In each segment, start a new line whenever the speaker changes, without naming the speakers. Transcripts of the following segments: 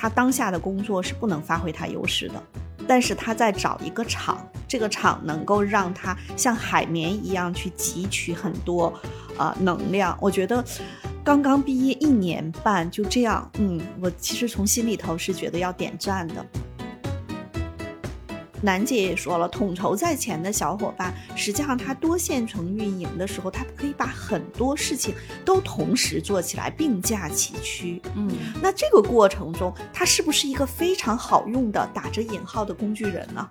他当下的工作是不能发挥他优势的，但是他在找一个厂，这个厂能够让他像海绵一样去汲取很多，呃，能量。我觉得刚刚毕业一年半就这样，嗯，我其实从心里头是觉得要点赞的。楠姐也说了，统筹在前的小伙伴，实际上他多线程运营的时候，他可以把很多事情都同时做起来，并驾齐驱。
嗯，
那这个过程中，他是不是一个非常好用的打着引号的工具人呢？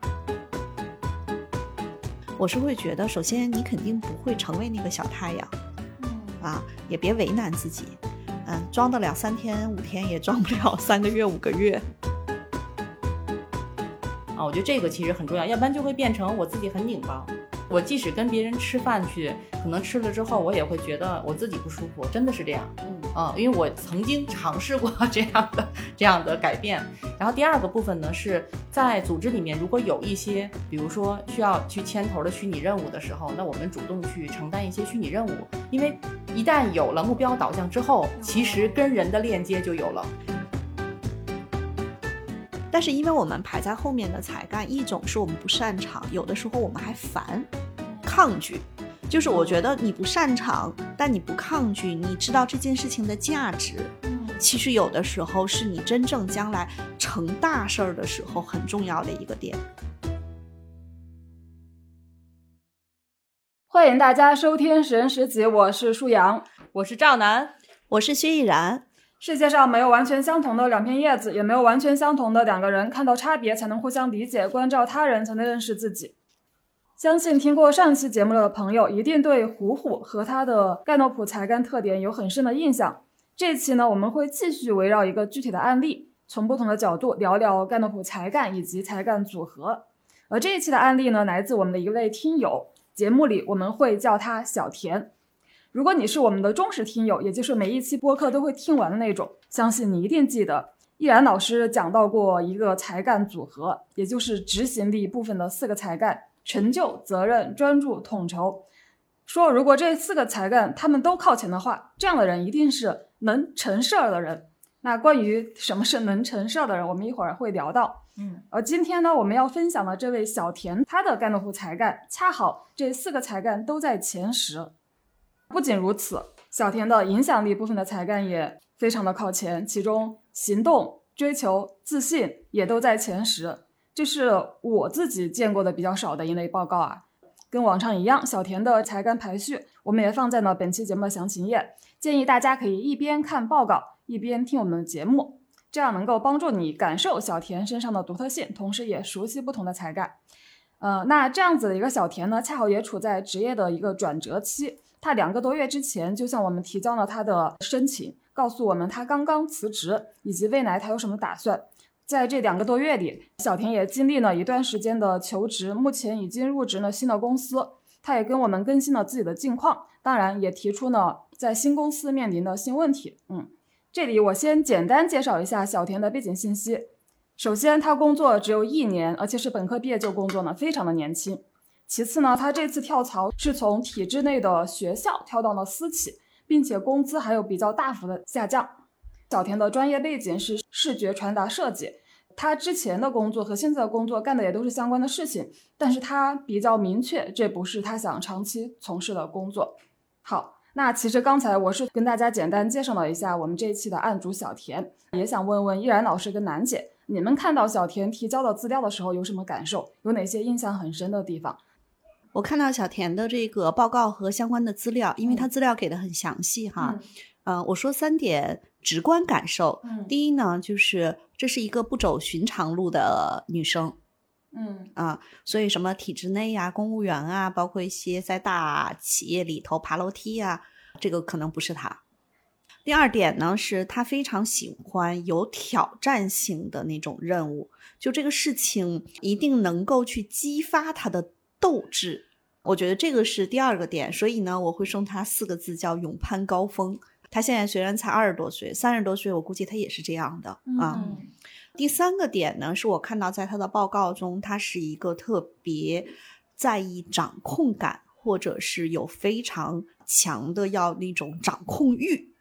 我是会觉得，首先你肯定不会成为那个小太阳，啊，也别为难自己，嗯，装得了三天五天，也装不了三个月五个月。
啊，我觉得这个其实很重要，要不然就会变成我自己很拧巴。我即使跟别人吃饭去，可能吃了之后，我也会觉得我自己不舒服，真的是这样。
嗯
啊，因为我曾经尝试过 这样的这样的改变。然后第二个部分呢，是在组织里面，如果有一些，比如说需要去牵头的虚拟任务的时候，那我们主动去承担一些虚拟任务，因为一旦有了目标导向之后，其实跟人的链接就有了。
但是因为我们排在后面的才干，一种是我们不擅长，有的时候我们还烦、抗拒。就是我觉得你不擅长，但你不抗拒，你知道这件事情的价值。其实有的时候是你真正将来成大事儿的时候很重要的一个点。
欢迎大家收听《十人十集》，我是舒阳，
我是赵楠，
我是薛逸然。
世界上没有完全相同的两片叶子，也没有完全相同的两个人。看到差别，才能互相理解；关照他人，才能认识自己。相信听过上期节目的朋友，一定对虎虎和他的盖诺普才干特点有很深的印象。这期呢，我们会继续围绕一个具体的案例，从不同的角度聊聊盖诺普才干以及才干组合。而这一期的案例呢，来自我们的一位听友，节目里我们会叫他小田。如果你是我们的忠实听友，也就是每一期播客都会听完的那种，相信你一定记得易然老师讲到过一个才干组合，也就是执行力部分的四个才干：成就、责任、专注、统筹。说如果这四个才干他们都靠前的话，这样的人一定是能成事儿的人。那关于什么是能成事儿的人，我们一会儿会聊到。
嗯，
而今天呢，我们要分享的这位小田，他的盖诺普才干恰好这四个才干都在前十。不仅如此，小田的影响力部分的才干也非常的靠前，其中行动、追求、自信也都在前十。这是我自己见过的比较少的一类报告啊。跟往常一样，小田的才干排序我们也放在了本期节目的详情页，建议大家可以一边看报告一边听我们的节目，这样能够帮助你感受小田身上的独特性，同时也熟悉不同的才干。呃，那这样子的一个小田呢，恰好也处在职业的一个转折期。他两个多月之前就向我们提交了他的申请，告诉我们他刚刚辞职，以及未来他有什么打算。在这两个多月里，小田也经历了一段时间的求职，目前已经入职了新的公司。他也跟我们更新了自己的近况，当然也提出了在新公司面临的新问题。嗯，这里我先简单介绍一下小田的背景信息。首先，他工作只有一年，而且是本科毕业就工作呢，非常的年轻。其次呢，他这次跳槽是从体制内的学校跳到了私企，并且工资还有比较大幅的下降。小田的专业背景是视觉传达设计，他之前的工作和现在的工作干的也都是相关的事情，但是他比较明确，这不是他想长期从事的工作。好，那其实刚才我是跟大家简单介绍了一下我们这一期的案主小田，也想问问依然老师跟楠姐，你们看到小田提交的资料的时候有什么感受？有哪些印象很深的地方？
我看到小田的这个报告和相关的资料，因为他资料给的很详细哈。嗯、呃，我说三点直观感受。
嗯
第一呢，就是这是一个不走寻常路的女生
嗯
啊，所以什么体制内呀、公务员啊，包括一些在大企业里头爬楼梯啊，这个可能不是她。第二点呢，是她非常喜欢有挑战性的那种任务，就这个事情一定能够去激发她的斗志。我觉得这个是第二个点，所以呢，我会送他四个字叫“勇攀高峰”。他现在虽然才二十多岁，三十多岁，我估计他也是这样的啊。
嗯
第三个点呢，是我看到在他的报告中，他是一个特别在意掌控感，或者是有非常强的要那种掌控欲。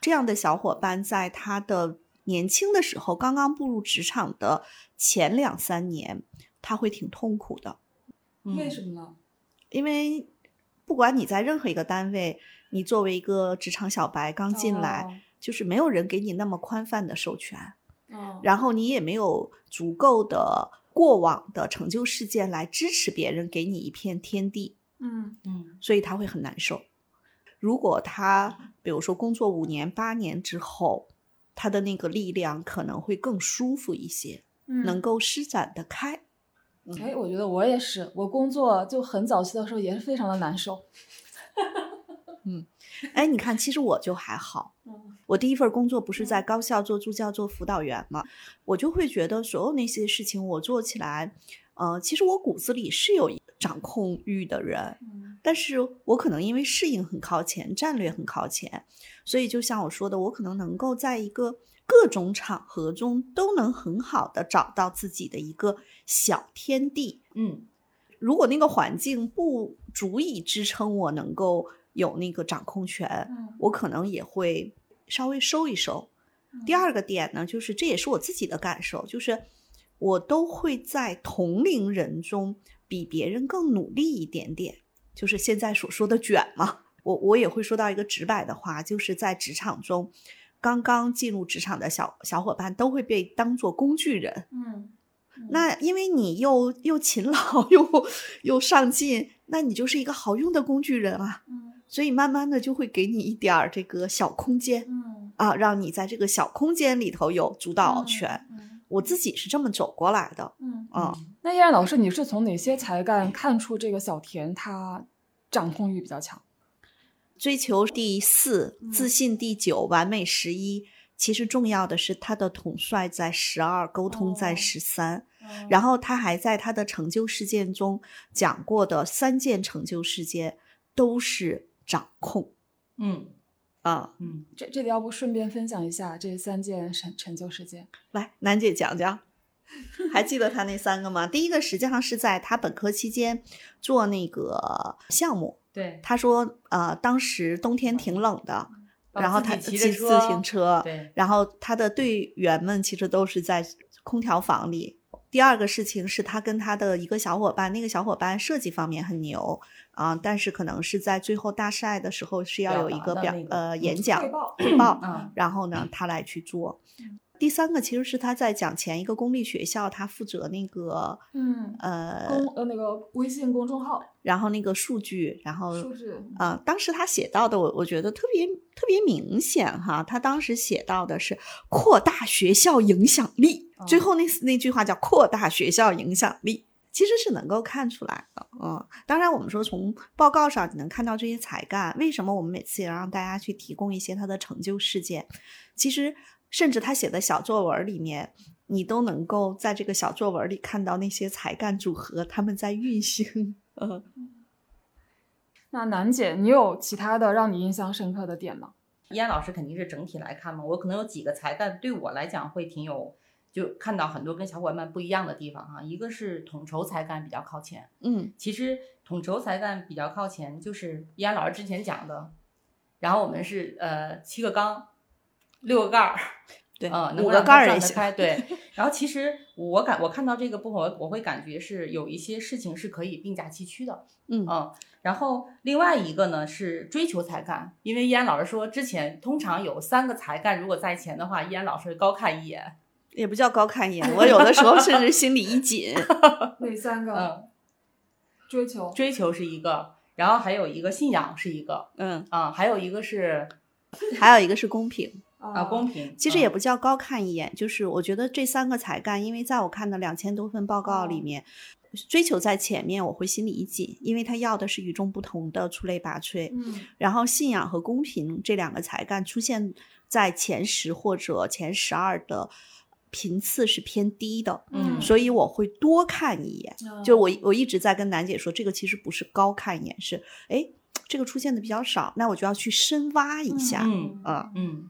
这样的小伙伴在他的年轻的时候，刚刚步入职场的前两三年，他会挺痛苦的，
嗯
为什么呢？
因为不管你在任何一个单位，你作为一个职场小白刚进来，就是没有人给你那么宽泛的授权，
哦，
然后你也没有足够的过往的成就事件来支持别人给你一片天地，
嗯
嗯
所以他会很难受。如果他比如说工作五年八年之后，他的那个力量可能会更舒服一些，
嗯，
能够施展得开。
哎，我觉得我也是，我工作就很早期的时候也是非常的难受。
嗯哎，你看，其实我就还好。
嗯
我第一份工作不是在高校做助教、做辅导员嘛，我就会觉得所有那些事情我做起来，呃，其实我骨子里是有掌控欲的人，
嗯
但是我可能因为适应很靠前，战略很靠前，所以就像我说的，我可能能够在一个各种场合中都能很好的找到自己的一个小天地。
嗯
如果那个环境不足以支撑我能够有那个掌控权，
嗯
我可能也会稍微收一收。第二个点呢，就是这也是我自己的感受，就是我都会在同龄人中比别人更努力一点点，就是现在所说的卷嘛。我我也会说到一个直白的话，就是在职场中，刚刚进入职场的小小伙伴都会被当做工具人。
嗯，
那因为你又又勤劳 又又上进，那你就是一个好用的工具人啊。
嗯
所以慢慢的就会给你一点儿这个小空间
嗯
啊，让你在这个小空间里头有主导权。
嗯
我自己是这么走过来的
嗯。
啊。
那依然老师，你是从哪些才干看出这个小田他掌控欲比较强？
追求第四，
嗯
自信第九，完美十一。其实重要的是他的统帅在十二，沟通在
哦
十三、
然
然后他还在他的成就事件中讲过的三件成就事件都是掌控
嗯
啊。
嗯，
这这里要不顺便分享一下这三件成成就事件？
来，楠姐讲讲，还记得他那三个吗？第一个实际上是在他本科期间做那个项目，
对，
他说，呃，当时冬天挺冷的，然后他骑自行车，
对，
然后他的队员们其实都是在空调房里。第二个事情是他跟他的一个小伙伴，那个小伙伴设计方面很牛啊、但是可能是在最后大赛的时候是要有一个表呃
嗯
演讲
汇报
汇报，
嗯
然后呢他来去做
嗯。
第三个其实是他在讲前一个公立学校，他负责那个
嗯，
呃，
公呃那个微信公众号
然后那个数据，然后
数据，
啊、当时他写到的，我我觉得特别特别明显哈。他当时写到的是扩大学校影响力，最
哦
后那那句话叫扩大学校影响力，其实是能够看出来的。嗯，当然我们说从报告上你能看到这些才干，为什么我们每次也让大家去提供一些他的成就事件？其实甚至他写的小作文里面。你都能够在这个小作文里看到那些才干组合他们在运行，嗯，
那楠姐，你有其他的让你印象深刻的点吗？
依安老师肯定是整体来看嘛，我可能有几个才干对我来讲会挺有，就看到很多跟小伙伴们不一样的地方哈。一个是统筹才干比较靠前，
嗯
其实统筹才干比较靠前，就是依安老师之前讲的，然后我们是呃七个缸，六个盖儿，
对，
嗯，能
五个盖儿也行。
对。然后其实我感我看到这个部分，我我会感觉是有一些事情是可以并驾齐驱的，
嗯
嗯。然后另外一个呢是追求才干，因为依安老师说之前通常有三个才干如果在前的话，依安老师会高看一眼，
也不叫高看一眼，我有的时候甚至心里一紧。
哪三个？
嗯，
追求
追求是一个，然后还有一个信仰是一个，
嗯，
啊、还有一个是
还有一个是公平，
啊公平，
其实也
嗯
不叫高看一眼，就是我觉得这三个才干，因为在我看的两千多份报告里
哦
面，追求在前面，我会心里一紧，因为他要的是与众不同的、出类拔萃。
嗯
然后信仰和公平这两个才干出现在前十或者前十二的频次是偏低的，
嗯
所以我会多看一眼。
嗯
就我我一直在跟楠姐说，这个其实不是高看一眼，是哎，这个出现的比较少，那我就要去深挖一下。
嗯
啊
嗯，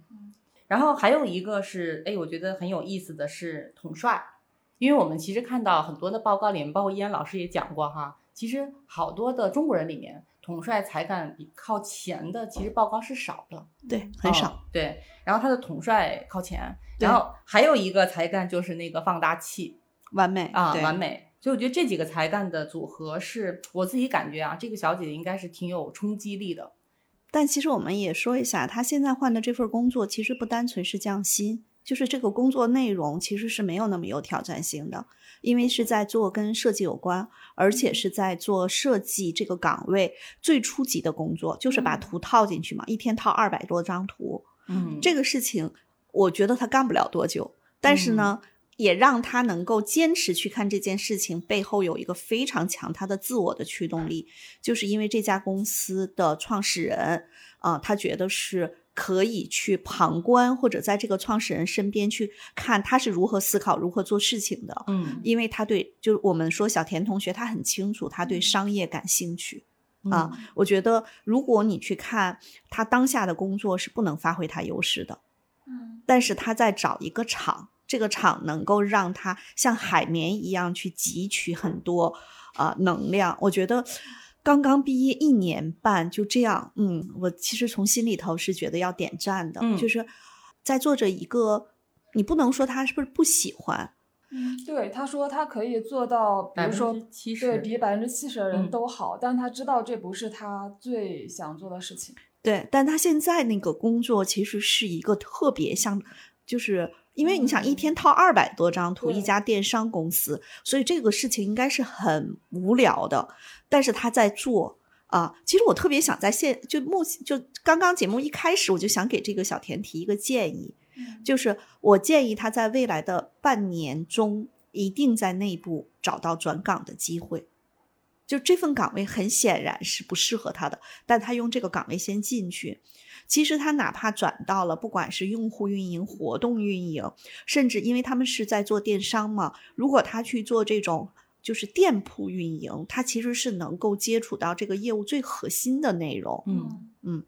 然后还有一个是，哎，我觉得很有意思的是统帅，因为我们其实看到很多的报告里面，包括伊安老师也讲过哈，其实好多的中国人里面，统帅才干比靠前的其实报告是少的，
对，很少。
哦对，然后他的统帅靠前，然后还有一个才干就是那个放大器
完美
啊，完美。所以我觉得这几个才干的组合是我自己感觉啊，这个小姐姐应该是挺有冲击力的。
但其实我们也说一下，他现在换的这份工作，其实不单纯是降薪，就是这个工作内容其实是没有那么有挑战性的，因为是在做跟设计有关，而且是在做设计这个岗位最初级的工作，就是把
嗯
图套进去嘛，一天套二百多张图，
嗯
这个事情我觉得他干不了多久，但是呢。也让他能够坚持去看这件事情，背后有一个非常强他的自我的驱动力，就是因为这家公司的创始人啊、他觉得是可以去旁观或者在这个创始人身边去看他是如何思考、如何做事情的，
嗯
因为他对，就是我们说小田同学，他很清楚他对商业感兴趣。啊
嗯
我觉得，如果你去看他当下的工作，是不能发挥他优势的。
嗯
但是他在找一个厂，这个厂能够让他像海绵一样去汲取很多呃能量。我觉得刚刚毕业一年半就这样，嗯，我其实从心里头是觉得要点赞的，
嗯
就是在做着一个，你不能说他是不是不喜欢，
嗯，对，他说他可以做到，比如说
之七十，
对比百分之七十的人
嗯
都好，但他知道这不是他最想做的事情。
对，但他现在那个工作其实是一个特别像，就是因为你想一
嗯
天套二百多张图，一家电商公司，所以这个事情应该是很无聊的，但是他在做啊。其实我特别想在现就目前就刚刚节目一开始，我就想给这个小田提一个建议，
嗯
就是我建议他在未来的半年中，一定在内部找到转岗的机会。就这份岗位很显然是不适合他的，但他用这个岗位先进去。其实他哪怕转到了，不管是用户运营、活动运营，甚至因为他们是在做电商嘛，如果他去做这种就是店铺运营，他其实是能够接触到这个业务最核心的内容。
嗯
嗯，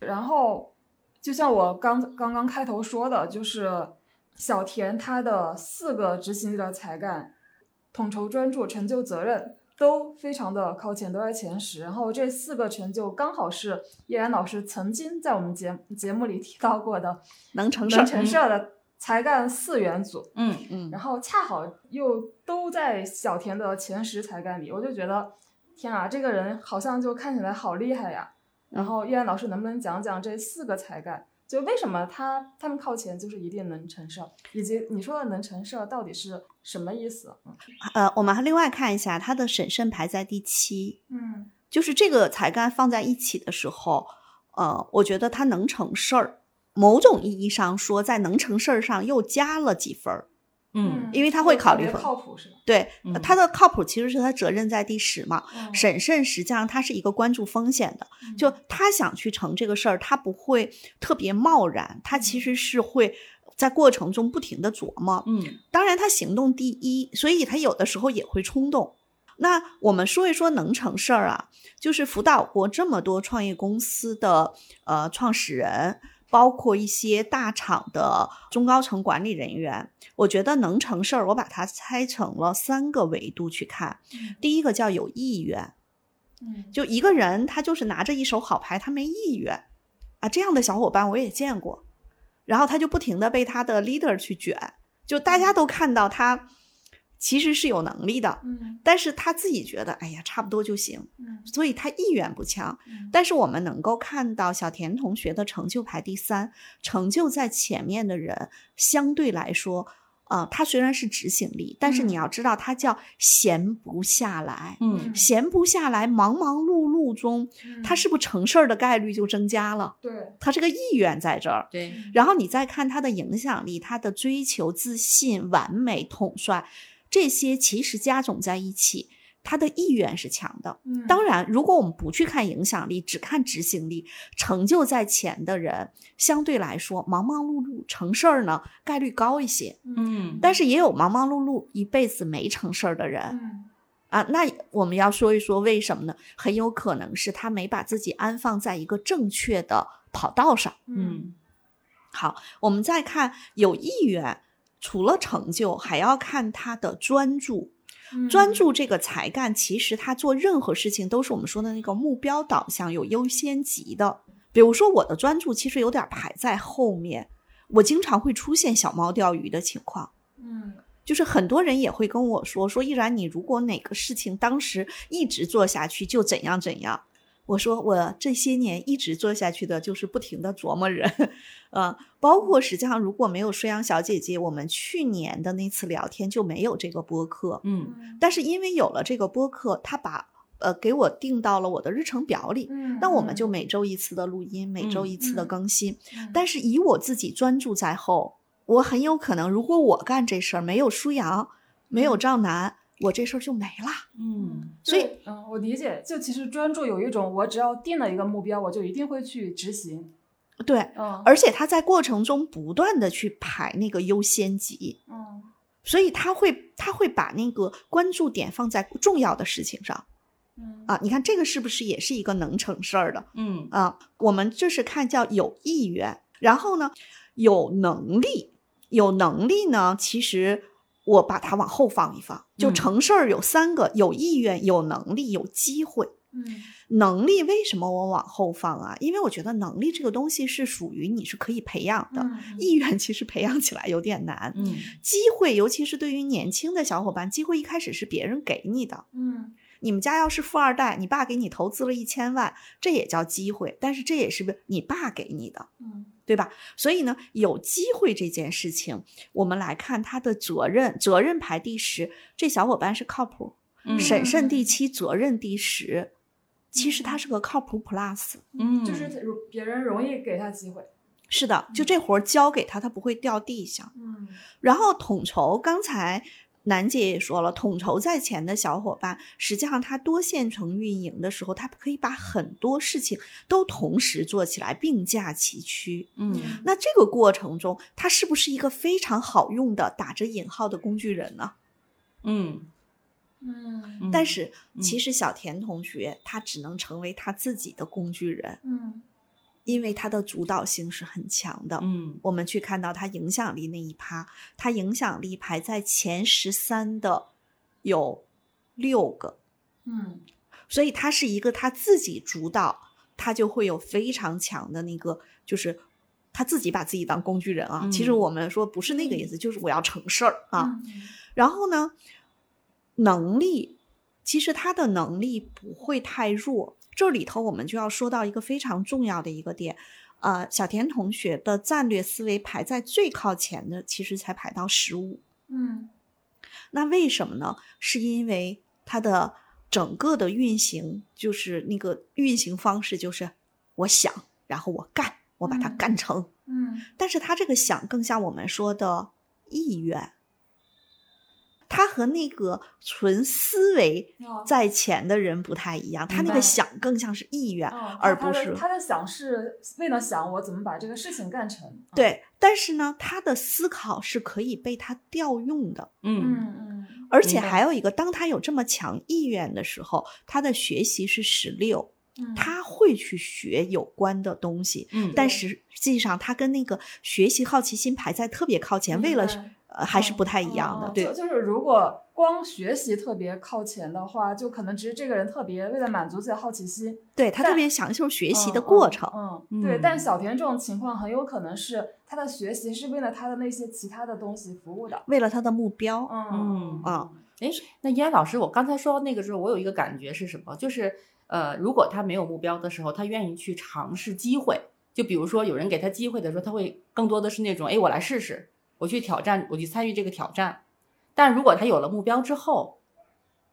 然后就像我刚刚刚开头说的，就是小田他的四个执行力的才干，统筹专注、成就责任都非常的靠前，都在前十。然后这四个成就刚好是叶然老师曾经在我们节节目里提到过的能
能成事儿。
成事儿的才干四元组。
嗯
嗯
然后恰好又都在小田的前十才干里，我就觉得，天啊，这个人好像就看起来好厉害呀。然后叶然老师能不能讲讲这四个才干，就为什么他他们靠前就是一定能成事儿，以及你说的能成事儿到底是什么意思？
呃，我们还另外看一下他的审慎排在第七，
嗯
就是这个才干放在一起的时候，呃，我觉得他能成事儿。某种意义上说，在能成事儿上又加了几分儿。
嗯
因为他会考虑
靠谱是吧？
对，
嗯
他的靠谱其实是他责任在第十嘛。
嗯
审慎实际上他是一个关注风险的，就他想去成这个事儿，他不会特别贸然，他其实是会在过程中不停的琢磨。
嗯
当然，他行动第一，所以他有的时候也会冲动。那我们说一说能成事儿啊，就是辅导过这么多创业公司的呃创始人，包括一些大厂的中高层管理人员，我觉得能成事儿，我把它拆成了三个维度去看。
嗯。
第一个叫有意愿，
嗯。
就一个人他就是拿着一手好牌，他没意愿啊，这样的小伙伴我也见过，然后他就不停的被他的 leader 去卷，就大家都看到他其实是有能力的，
嗯
但是他自己觉得哎呀差不多就行，
嗯
所以他意愿不强。
嗯
但是我们能够看到小田同学的成就排第三，成就在前面的人相对来说。呃，他虽然是执行力，但是你
嗯
要知道，他叫闲不下来。
嗯
闲不下来，忙忙碌碌中，他是不是成事儿的概率就增加了？
对，
他这个意愿在这儿。
对，
然后你再看他的影响力，他的追求、自信、完美、统帅，这些其实加总在一起，他的意愿是强的。
嗯
当然，如果我们不去看影响力，只看执行力，成就在前的人，相对来说忙忙碌碌成事儿呢概率高一些。
嗯
但是也有忙忙碌碌一辈子没成事儿的人。
嗯
啊，那我们要说一说为什么呢？很有可能是他没把自己安放在一个正确的跑道上。
嗯
好，我们再看有意愿，除了成就，还要看他的专注。专注这个才干，其实他做任何事情都是我们说的那个目标导向，有优先级的。比如说我的专注其实有点排在后面，我经常会出现小猫钓鱼的情况。
嗯
就是很多人也会跟我说说，依然你如果哪个事情当时一直做下去，就怎样怎样。我说我这些年一直做下去的就是不停的琢磨人，呃，包括实际上如果没有舒阳小姐姐，我们去年的那次聊天就没有这个播客。
嗯
嗯
但是因为有了这个播客，她把呃给我定到了我的日程表里，
嗯，
那我们就每周一次的录音，每周
嗯
一次的
嗯
更新。
嗯
但是以我自己专注在后，我很有可能，如果我干这事儿没有舒阳，没有赵楠，我这事儿就没了。
嗯
所以
嗯，我理解，就其实专注有一种，我只要定了一个目标，我就一定会去执行。
对，
嗯，
而且他在过程中不断的去排那个优先级，
嗯
所以他会他会把那个关注点放在重要的事情上
嗯
啊。你看这个是不是也是一个能成事儿的
嗯
啊？我们就是看叫有意愿，然后呢有能力，有能力呢，其实。我把它往后放一放，就
嗯
成事儿有三个：有意愿、有能力、有机会。
嗯
能力为什么我往后放啊？因为我觉得能力这个东西是属于你是可以培养的，
嗯
意愿其实培养起来有点难。
嗯
机会，尤其是对于年轻的小伙伴，机会一开始是别人给你的。
嗯
你们家要是富二代，你爸给你投资了一千万，这也叫机会，但是这也是你爸给你的，
嗯
对吧？所以呢，有机会这件事情，我们来看他的责任，责任排第十，这小伙伴是靠谱，
嗯
审慎第七，责任第十，其实他是个靠谱 plus。
嗯
就是别人容易给他机会。
是的，就这活儿交给他，他不会掉地下。
嗯
然后统筹，刚才楠姐也说了，统筹在前的小伙伴，实际上他多线程运营的时候，他可以把很多事情都同时做起来，并驾齐驱。
嗯
那这个过程中，他是不是一个非常好用的打着引号的工具人呢？
嗯
嗯
嗯，
但是
嗯
其实小田同学他只能成为他自己的工具人，
嗯
因为他的主导性是很强的。
嗯
我们去看到他影响力那一趴，他影响力排在前十三的有六个，
嗯
所以他是一个他自己主导，他就会有非常强的那个，就是他自己把自己当工具人啊。其实
嗯
我们说不是那个意思，就是我要成事儿啊。
嗯
然后呢，能力其实他的能力不会太弱。这里头我们就要说到一个非常重要的一个点，呃，小田同学的战略思维排在最靠前的，其实才排到十五。
嗯
那为什么呢？是因为它的整个的运行，就是那个运行方式，就是我想，然后我干，我把它
嗯
干成。
嗯
但是他这个想更像我们说的意愿，他和那个纯思维
哦
在前的人不太一样，他那个想更像是意愿，
哦
而不是
的他的想是为了想我怎么把这个事情干成。嗯，
对。但是呢，他的思考是可以被他调用的。
嗯
嗯嗯
而且还有一个，当他有这么强意愿的时候，他的学习是十六，
嗯，
他会去学有关的东西。
嗯
但实际上，他跟那个学习好奇心排在特别靠前，为了呃还是不太一样的，对
哦就就是如果光学习特别靠前的话，就可能只是这个人特别为了满足自己的好奇心，
对，他特别享受学习的
嗯
过程。
嗯，嗯对。
嗯
但小田这种情况很有可能是他的学习是为了他的那些其他的东西服务的。
为了他的目标，
嗯
啊
哎，那依安老师，我刚才说到那个时候，我有一个感觉是什么？就是呃，如果他没有目标的时候，他愿意去尝试机会。就比如说有人给他机会的时候，他会更多的是那种，哎，我来试试，我去挑战，我去参与这个挑战。但如果他有了目标之后，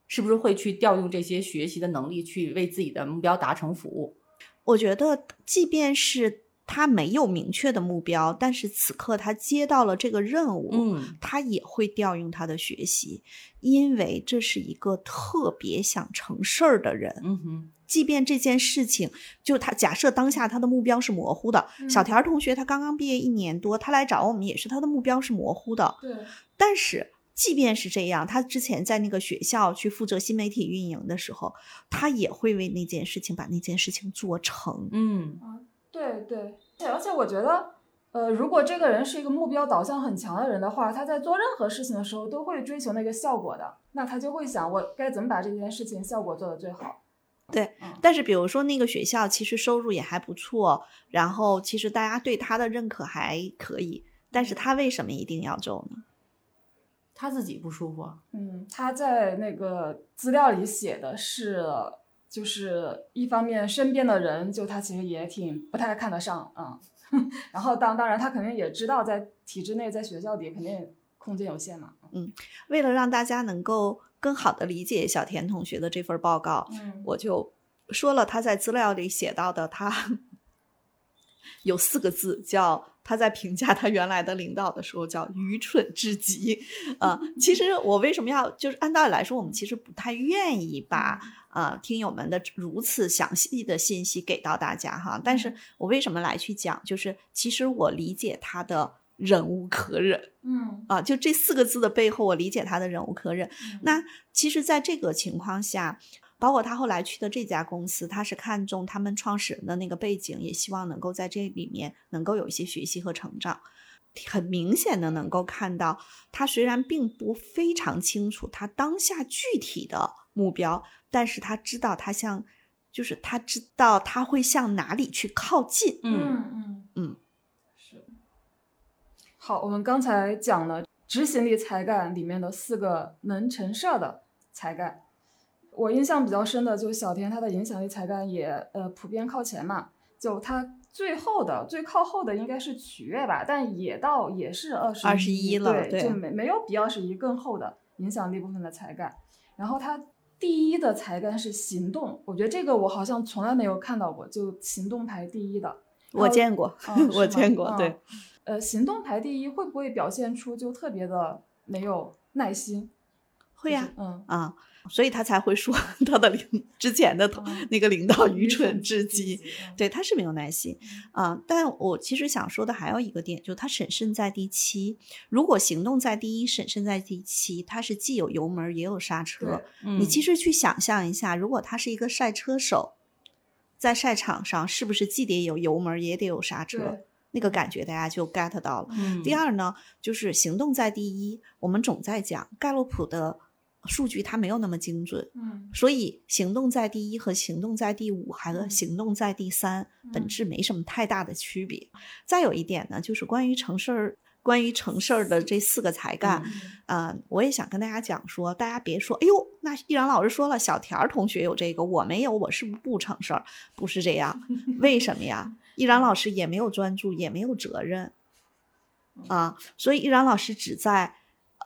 是不是会去调用这些学习的能力，去为自己的目标达成服务？
我觉得即便是他没有明确的目标，但是此刻他接到了这个任务，
嗯
他也会调用他的学习，因为这是一个特别想成事儿的人。
嗯哼，
即便这件事情，就他假设当下他的目标是模糊的，
嗯
小田同学他刚刚毕业一年多，他来找我们也是他的目标是模糊的，
对，
但是。即便是这样，他之前在那个学校去负责新媒体运营的时候，他也会为那件事情把那件事情做成。
嗯
对对，而且我觉得呃，如果这个人是一个目标导向很强的人的话，他在做任何事情的时候都会追求那个效果的，那他就会想我该怎么把这件事情效果做得最好。
对
嗯，
但是比如说那个学校其实收入也还不错，然后其实大家对他的认可还可以，但是他为什么一定要走呢？
他自己不舒服啊，
嗯，他在那个资料里写的是，就是一方面身边的人就他其实也挺不太看得上啊、嗯，然后当当然他肯定也知道在体制内在学校里肯定空间有限嘛，嗯。
为了让大家能够更好的理解小田同学的这份报告，
嗯。
我就说了他在资料里写到的，他有四个字，叫他在评价他原来的领导的时候叫愚蠢至极。啊、其实我为什么要就是按道理来说，我们其实不太愿意把呃听友们的如此详细的信息给到大家哈。但是我为什么来去讲，就是其实我理解他的忍无可忍。
嗯
啊，就这四个字的背后，我理解他的忍无可忍。
嗯
那其实，在这个情况下，包括他后来去的这家公司，他是看中他们创始人的那个背景，也希望能够在这里面能够有一些学习和成长。很明显的能够看到，他虽然并不非常清楚他当下具体的目标，但是他知道他向，就是他知道他会向哪里去靠近。
嗯
嗯
嗯，
是。好，我们刚才讲了执行力才干里面的四个能成事儿的才干，我印象比较深的就是小田他的影响力才干也呃普遍靠前嘛，就他最后的最靠后的应该是取悦吧，但也到也是二十
二十一了
对，
对
就没没有比二十一更后的影响力部分的才干，然后他。第一的才干是行动，我觉得这个我好像从来没有看到过，就行动排第一的。
我 见过，
嗯
我见过，
嗯
对。
呃，行动排第一会不会表现出就特别的没有耐心？
会呀、
就是嗯
啊，所以他才会说 他的领之前的那个领导愚蠢至极。
嗯
对，他是没有耐心啊、但我其实想说的还有一个点，就是他审慎在第七。如果行动在第一，审慎在第七，他是既有油门也有刹车。
嗯
你其实去想象一下，如果他是一个赛车手，在赛场上是不是既得有油门也得有刹车？那个感觉大家就 get 到了。
嗯
第二呢，就是行动在第一。我们总在讲盖洛普的数据，它没有那么精准，
嗯
所以行动在第一和行动在第五，还和
嗯
行动在第三，本
嗯
质没什么太大的区别。再有一点呢，就是关于成事儿。关于成事儿的这四个才干，
嗯
呃，我也想跟大家讲说，大家别说，哎呦，那易然老师说了，小田同学有这个，我没有，我是不是不成事儿？不是这样，为什么呀？易然老师也没有专注，也没有责任啊，所以易然老师只在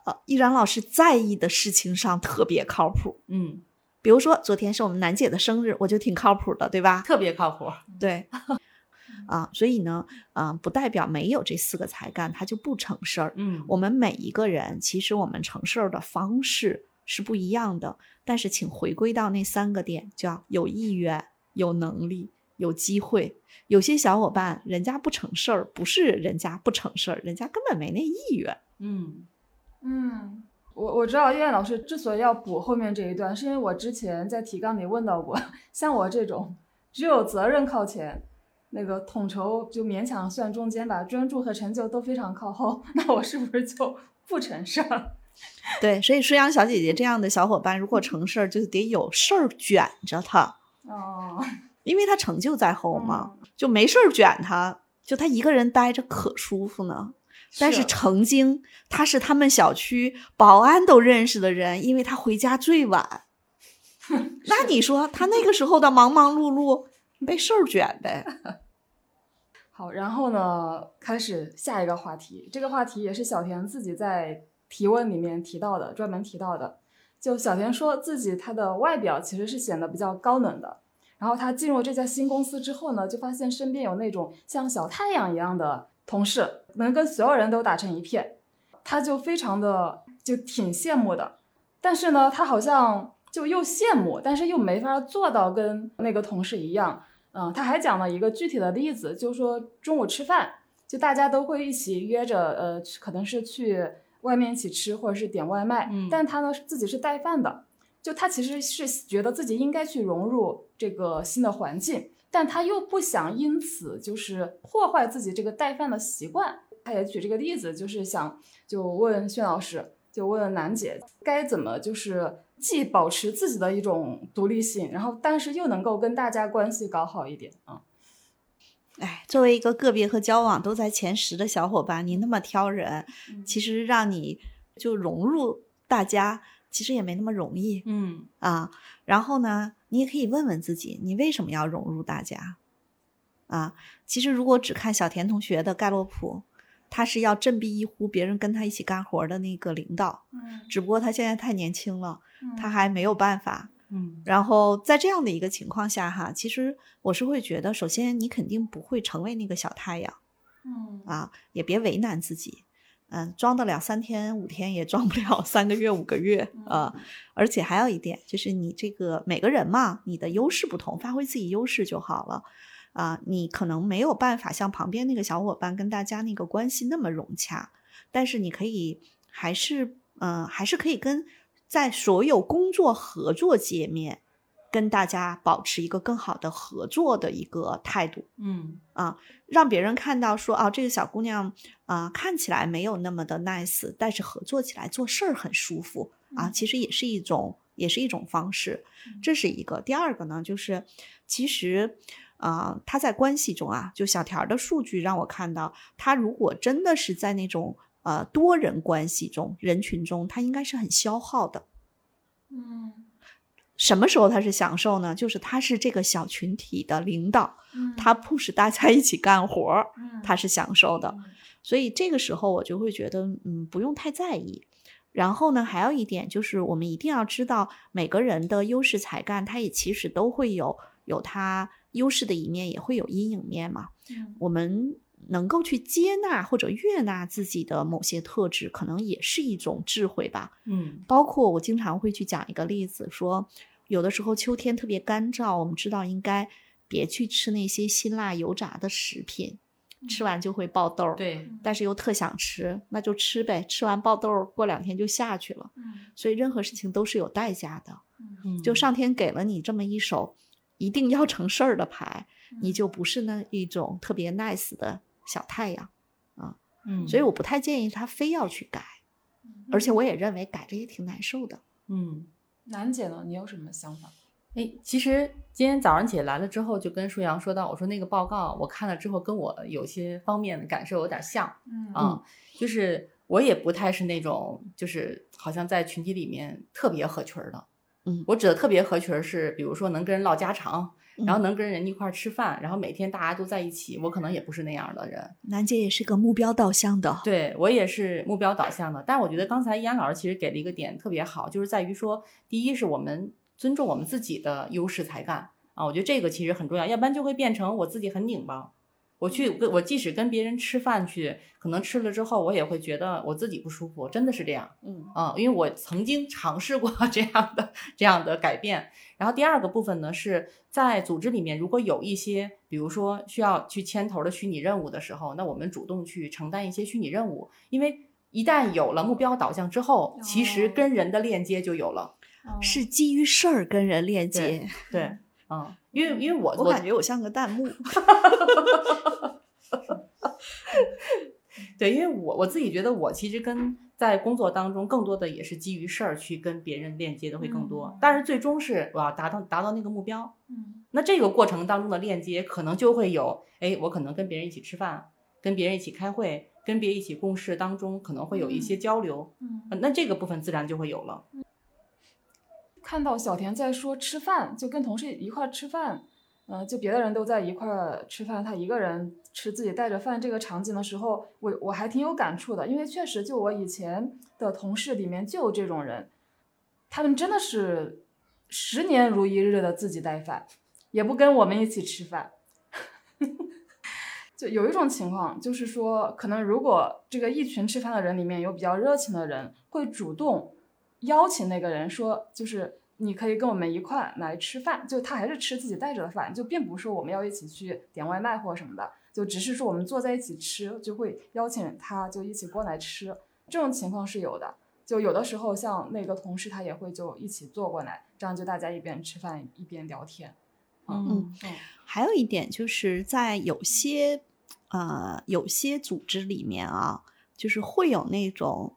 呃，易然老师在意的事情上特别靠谱。
嗯，
比如说，昨天是我们楠姐的生日，我就挺靠谱的，对吧？
特别靠谱。
对，啊，所以呢，啊，不代表没有这四个才干，他就不成事儿。
嗯，
我们每一个人，其实我们成事儿的方式是不一样的，但是请回归到那三个点，叫有意愿、有能力、有机会。有些小伙伴，人家不成事儿，不是人家不成事儿，人家根本没那意愿。
嗯
嗯，我我知道叶燕老师之所以要补后面这一段，是因为我之前在提纲里问到过，像我这种只有责任靠前，那个统筹就勉强算中间吧，专注和成就都非常靠后，那我是不是就不成事儿？
对，所以舒阳小姐姐这样的小伙伴，如果成事儿，就得有事儿卷着他，
哦，
因为他成就在后嘛，
嗯
就没事儿卷他，就他一个人待着可舒服呢。但是曾经他是他们小区保安都认识的人，因为他回家最晚。那你说 他那个时候的忙忙碌碌被事儿卷呗？
好，然后呢，开始下一个话题。这个话题也是小田自己在提问里面提到的，专门提到的。就小田说自己他的外表其实是显得比较高冷的，然后他进入这家新公司之后呢，就发现身边有那种像小太阳一样的同事，能跟所有人都打成一片，他就非常的就挺羡慕的。但是呢，他好像就又羡慕，但是又没法做到跟那个同事一样。嗯，他还讲了一个具体的例子，就是说中午吃饭，就大家都会一起约着，呃，可能是去外面一起吃，或者是点外卖。
嗯
但他呢自己是带饭的，就他其实是觉得自己应该去融入这个新的环境，但他又不想因此就是破坏自己这个带饭的习惯。他也举这个例子，就是想就问薛老师，就问楠姐，该怎么就是既保持自己的一种独立性，然后但是又能够跟大家关系搞好一点啊。
哎，作为一个个别和交往都在前十的小伙伴，你那么挑人，
嗯
其实让你就融入大家，其实也没那么容易
嗯
啊。然后呢，你也可以问问自己，你为什么要融入大家？啊，其实如果只看小田同学的盖洛普，他是要振臂一呼，别人跟他一起干活的那个领导，
嗯
只不过他现在太年轻了，他还没有办法。
嗯
然后在这样的一个情况下，哈，其实我是会觉得，首先你肯定不会成为那个小太阳
嗯
啊，也别为难自己，嗯，装得了三天五天，也装不了 三个月五个月啊。而且还有一点，就是你这个每个人嘛，你的优势不同，发挥自己优势就好了啊。你可能没有办法像旁边那个小伙伴跟大家那个关系那么融洽，但是你可以还是嗯、呃还是可以跟在所有工作合作界面跟大家保持一个更好的合作的一个态度。
嗯啊
让别人看到说啊，这个小姑娘啊、看起来没有那么的 nice，但是合作起来做事儿很舒服啊，
嗯
其实也是一种也是一种方式，这是一个。第二个呢，就是其实啊、他在关系中啊，就小田儿的数据让我看到，他如果真的是在那种呃多人关系中、人群中，他应该是很消耗的。
嗯
什么时候他是享受呢？就是他是这个小群体的领导，
嗯
他 push 大家一起干活儿，
嗯
他是享受的。
嗯
所以这个时候我就会觉得，嗯，不用太在意。然后呢，还有一点就是，我们一定要知道每个人的优势才干，他也其实都会有有他优势的一面，也会有阴影面嘛。
嗯
我们能够去接纳或者悦纳自己的某些特质，可能也是一种智慧吧。
嗯
包括我经常会去讲一个例子，说有的时候秋天特别干燥，我们知道应该别去吃那些辛辣油炸的食品，吃完就会爆痘。
对
但是又特想吃，那就吃呗。吃完爆痘，过两天就下去了。
嗯
所以任何事情都是有代价的。
嗯
就上天给了你这么一手一定要成事儿的牌，你
嗯
就不是那一种特别 nice 的小太阳。
嗯
所以我不太建议他非要去改，而且我也认为改着也挺难受的。
嗯。
楠姐呢？你有什么想法？
哎，其实今天早上起来了之后，就跟舒阳说到，我说那个报告我看了之后，跟我有些方面的感受有点像
嗯
啊、就是我也不太是那种，就是好像在群体里面特别合群的。
嗯
我指的特别合群是，比如说能跟人唠家常，然后
嗯
能跟人一块儿吃饭，然后每天大家都在一起，我可能也不是那样的人。
楠姐也是个目标导向的，
对我也是目标导向的，但我觉得刚才易安老师其实给了一个点特别好，就是在于说，第一是我们尊重我们自己的优势才干啊，我觉得这个其实很重要，要不然就会变成我自己很拧巴。我去跟我即使跟别人吃饭去，可能吃了之后，我也会觉得我自己不舒服，真的是这样。
嗯
啊、因为我曾经尝试过这样的这样的改变。然后第二个部分呢，是在组织里面，如果有一些，比如说需要去牵头的虚拟任务的时候，那我们主动去承担一些虚拟任务，因为一旦有了目标导向之后，其实
哦
跟人的链接就有了。
哦
是基于事儿跟人链接。
对，嗯，因为因为我
我感觉我像个弹幕。
对，因为我我自己觉得，我其实跟在工作当中更多的也是基于事儿去跟别人链接的会更多，
嗯
但是最终是我要达到达到那个目标。
嗯
那这个过程当中的链接，可能就会有，哎，我可能跟别人一起吃饭，跟别人一起开会，跟别人一起共事当中，可能会有一些交流，
嗯
呃那这个部分自然就会有了。
看到小田在说吃饭，就跟同事一块吃饭，呃，就别的人都在一块吃饭，他一个人吃自己带着饭这个场景的时候，我我还挺有感触的，因为确实就我以前的同事里面就有这种人，他们真的是十年如一日的自己带饭，也不跟我们一起吃饭。就有一种情况，就是说，可能如果这个一群吃饭的人里面有比较热情的人，会主动邀请那个人说，就是你可以跟我们一块来吃饭，就他还是吃自己带着的饭，就并不是说我们要一起去点外卖或什么的，就只是说我们坐在一起吃，就会邀请他就一起过来吃，这种情况是有的。就有的时候像那个同事他也会就一起坐过来，这样就大家一边吃饭一边聊天。
嗯
还有一点就是在有些呃有些组织里面啊，就是会有那种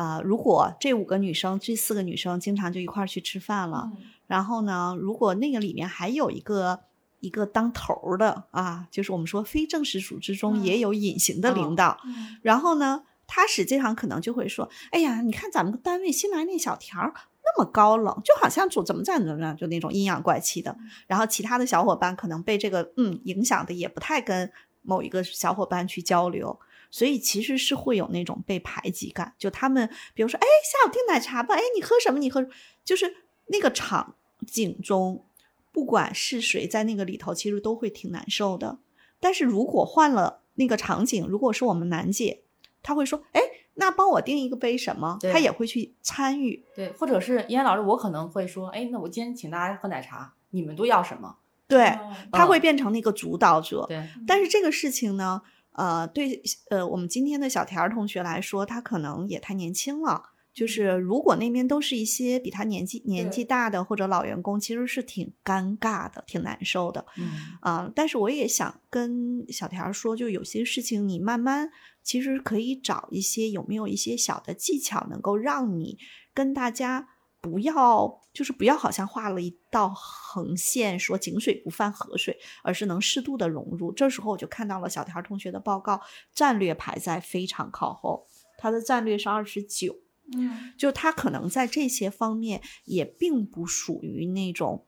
啊、如果这五个女生这四个女生经常就一块儿去吃饭了，然后呢，如果那个里面还有一个一个当头的啊，就是我们说非正式组织中
嗯
也有隐形的领导，
嗯
然后呢，他实际上可能就会说：“哎呀，你看咱们单位新来那小条儿那么高冷，就好像就怎么怎么怎么样，就那种阴阳怪气的。”然后其他的小伙伴可能被这个嗯影响的也不太跟某一个小伙伴去交流，所以其实是会有那种被排挤感。就他们比如说，哎，下午订奶茶吧，哎，你喝什么？你喝，就是那个场景中，不管是谁在那个里头，其实都会挺难受的。但是如果换了那个场景，如果是我们楠姐，她会说：“哎，那帮我订一个杯什么？”
对
她也会去参与。
对，或者是燕老师，我可能会说，哎，那我今天请大家喝奶茶，你们都要什么？
对，
哦
她会
嗯
变成那个主导者。
对，
但是这个事情呢，呃，对呃我们今天的小田儿同学来说，他可能也太年轻了。就是如果那边都是一些比他年纪年纪大的或者老员工，其实是挺尴尬的，挺难受的。
嗯
啊、但是我也想跟小田儿说，就有些事情你慢慢其实可以找一些有没有一些小的技巧，能够让你跟大家不要就是不要好像画了一道横线，说井水不犯河水，而是能适度的融入。这时候我就看到了小田儿同学的报告，战略排在非常靠后，他的战略是二十九。
嗯
就他可能在这些方面也并不属于那种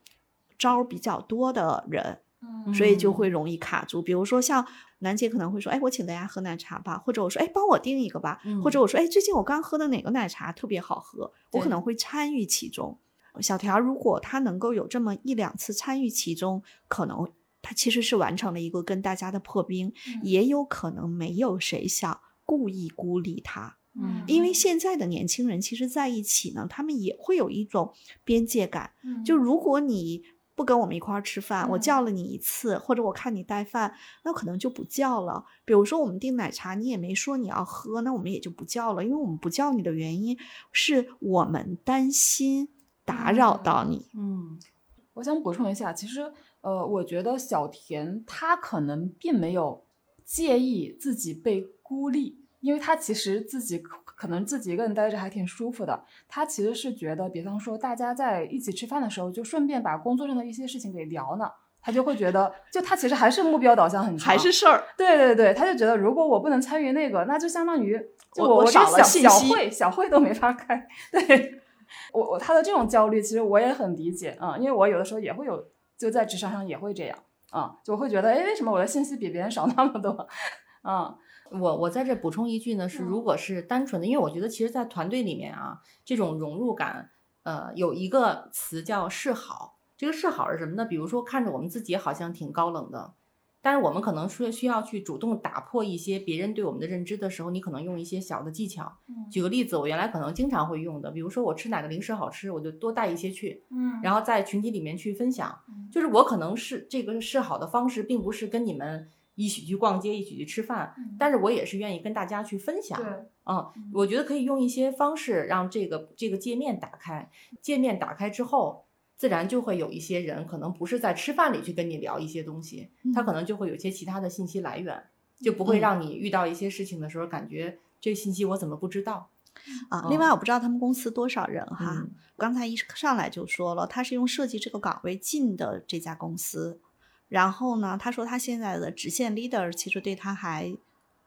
招儿比较多的人，
嗯
所以就会容易卡住。比如说像楠姐可能会说：“哎，我请大家喝奶茶吧。”或者我说：“哎，帮我订一个吧。或者我说：“哎，最近我刚喝的哪个奶茶特别好喝。”我可能会参与其中。小条如果他能够有这么一两次参与其中，可能他其实是完成了一个跟大家的破冰，
嗯
也有可能没有谁想故意孤立他。
嗯
因为现在的年轻人其实在一起呢，他们也会有一种边界感。
嗯
就如果你不跟我们一块儿吃饭，我
嗯
叫了你一次，或者我看你带饭，那可能就不叫了。比如说我们订奶茶，你也没说你要喝，那我们也就不叫了。因为我们不叫你的原因是我们担心打扰
嗯
到你。
嗯
我想补充一下，其实呃，我觉得小田他可能并没有介意自己被孤立，因为他其实自己可可能自己一个人待着还挺舒服的。他其实是觉得，比方说大家在一起吃饭的时候，就顺便把工作上的一些事情给聊呢。他就会觉得，就他其实还是目标导向很强，
还是事儿，
对对对，他就觉得如果我不能参与那个，那就相当于就
我少了信息
小会小会都没法开。对我我他的这种焦虑，其实我也很理解啊、因为我有的时候也会有，就在职场上也会这样啊、就会觉得哎，为什么我的信息比别人少那么多？啊、
我我在这补充一句呢，是
嗯
如果是单纯的，因为我觉得其实，在团队里面啊，这种融入感，呃，有一个词叫示好。这个示好是什么呢？比如说，看着我们自己好像挺高冷的，但是我们可能是需要去主动打破一些别人对我们的认知的时候，你可能用一些小的技巧。
嗯
举个例子，我原来可能经常会用的，比如说我吃哪个零食好吃，我就多带一些去，
嗯
然后在群体里面去分享。
嗯
就是我可能是这个示好的方式，并不是跟你们一起去逛街，一起去吃饭，
嗯
但是我也是愿意跟大家去分享。
对，
嗯，我觉得可以用一些方式让这个这个界面打开。界面打开之后，自然就会有一些人可能不是在吃饭里去跟你聊一些东西，他可能就会有一些其他的信息来源，就不会
嗯。
让你遇到一些事情的时候感觉这个信息我怎么不知道？
啊，另外我不知道他们公司多少人哈，
嗯。
刚才一上来就说了，他是用设计这个岗位进的这家公司，然后呢，他说他现在的直线 leader 其实对他还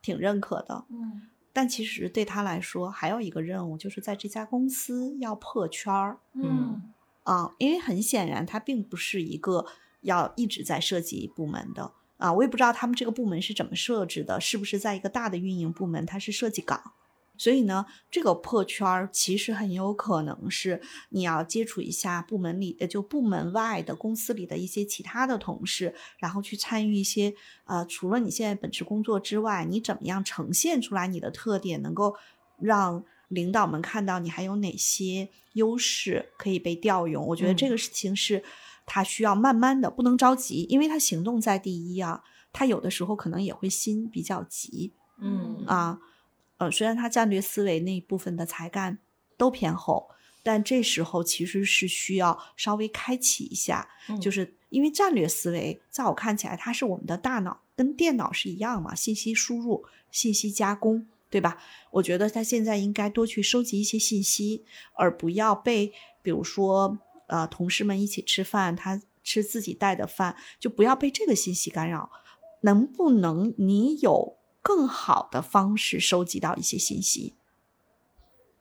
挺认可的，
嗯。
但其实对他来说还有一个任务，就是在这家公司要破圈儿
嗯
啊，因为很显然他并不是一个要一直在设计部门的啊，我也不知道他们这个部门是怎么设置的，是不是在一个大的运营部门，它是设计岗。所以呢，这个破圈儿其实很有可能是你要接触一下部门里，就部门外的公司里的一些其他的同事，然后去参与一些，呃，除了你现在本职工作之外，你怎么样呈现出来你的特点，能够让领导们看到你还有哪些优势可以被调用。我觉得这
嗯
个事情是他需要慢慢的，不能着急，因为他行动在第一啊，他有的时候可能也会心比较急。
嗯
啊，呃，虽然他战略思维那一部分的才干都偏后，但这时候其实是需要稍微开启一下，
嗯
就是因为战略思维，在我看起来，它是我们的大脑跟电脑是一样嘛，信息输入、信息加工，对吧？我觉得他现在应该多去收集一些信息，而不要被比如说呃同事们一起吃饭，他吃自己带的饭，就不要被这个信息干扰。能不能你有更好的方式收集到一些信息？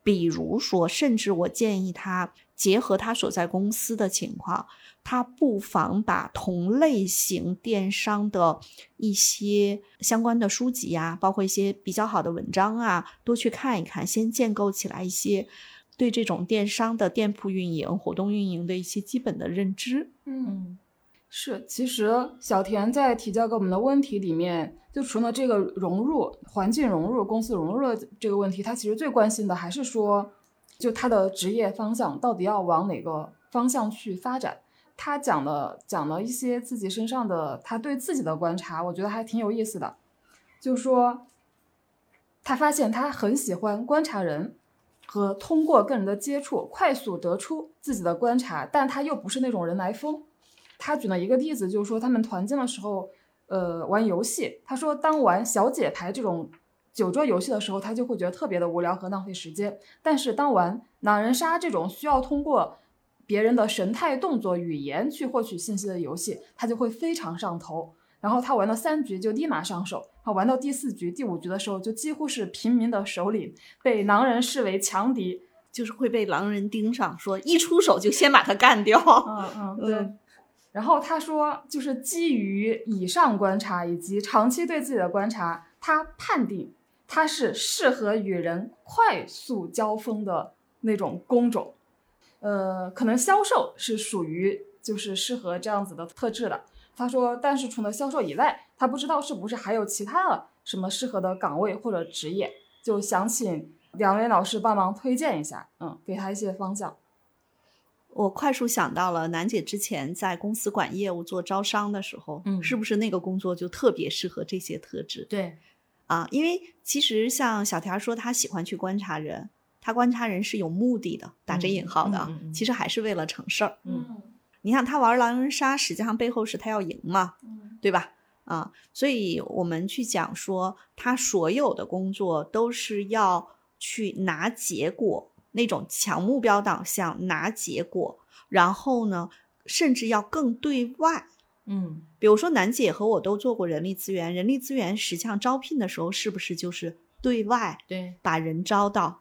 比如说，甚至我建议他结合他所在公司的情况，他不妨把同类型电商的一些相关的书籍啊，包括一些比较好的文章啊，多去看一看，先建构起来一些对这种电商的店铺运营、活动运营的一些基本的认知。
嗯，是，其实小田在提交给我们的问题里面，就除了这个融入、环境融入、公司融入的这个问题，他其实最关心的还是说，就他的职业方向到底要往哪个方向去发展。他讲了讲了一些自己身上的他对自己的观察，我觉得还挺有意思的。就说他发现他很喜欢观察人，和通过跟人的接触快速得出自己的观察，但他又不是那种人来疯。他举了一个例子，就是说他们团建的时候，呃，玩游戏。他说，当玩小姐牌这种酒桌游戏的时候，他就会觉得特别的无聊和浪费时间。但是当玩狼人杀这种需要通过别人的神态、动作、语言去获取信息的游戏，他就会非常上头。然后他玩到三局就立马上手，他玩到第四局、第五局的时候，就几乎是平民的首领，被狼人视为强敌。
就是会被狼人盯上，说一出手就先把他干掉。
嗯 嗯，对。
嗯
然后他说，就是基于以上观察以及长期对自己的观察，他判定他是适合与人快速交锋的那种工种。呃，可能销售是属于就是适合这样子的特质的。他说，但是除了销售以外，他不知道是不是还有其他的什么适合的岗位或者职业，就想请两位老师帮忙推荐一下，嗯，给他一些方向。
我快速想到了楠姐之前在公司管业务做招商的时候，
嗯
是不是那个工作就特别适合这些特质
对，
啊？因为其实像小田说，他喜欢去观察人，他观察人是有目的的，打着引号的其实还是为了成事儿。
嗯
你看他玩狼人杀，实际上背后是他要赢嘛，
嗯
对吧？啊，所以我们去讲说，他所有的工作都是要去拿结果，那种强目标导向，拿结果，然后呢，甚至要更对外。
嗯
比如说，楠姐和我都做过人力资源，人力资源实际上招聘的时候，是不是就是对外
对，
把人招到，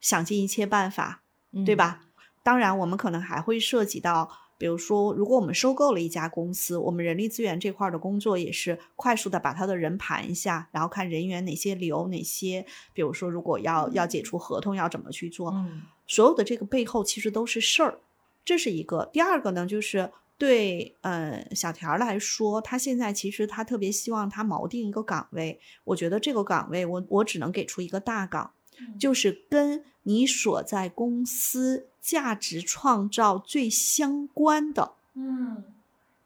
想尽一切办法，对
嗯？
吧？当然，我们可能还会涉及到，比如说，如果我们收购了一家公司，我们人力资源这块的工作也是快速的把他的人盘一下，然后看人员哪些留，哪些，比如说，如果要要解除合同，要怎么去做，
嗯
所有的这个背后其实都是事儿，这是一个。第二个呢，就是对呃小田来说，他现在其实他特别希望他锚定一个岗位，我觉得这个岗位我我只能给出一个大岗，就是跟你所在公司价值创造最相关的、
嗯。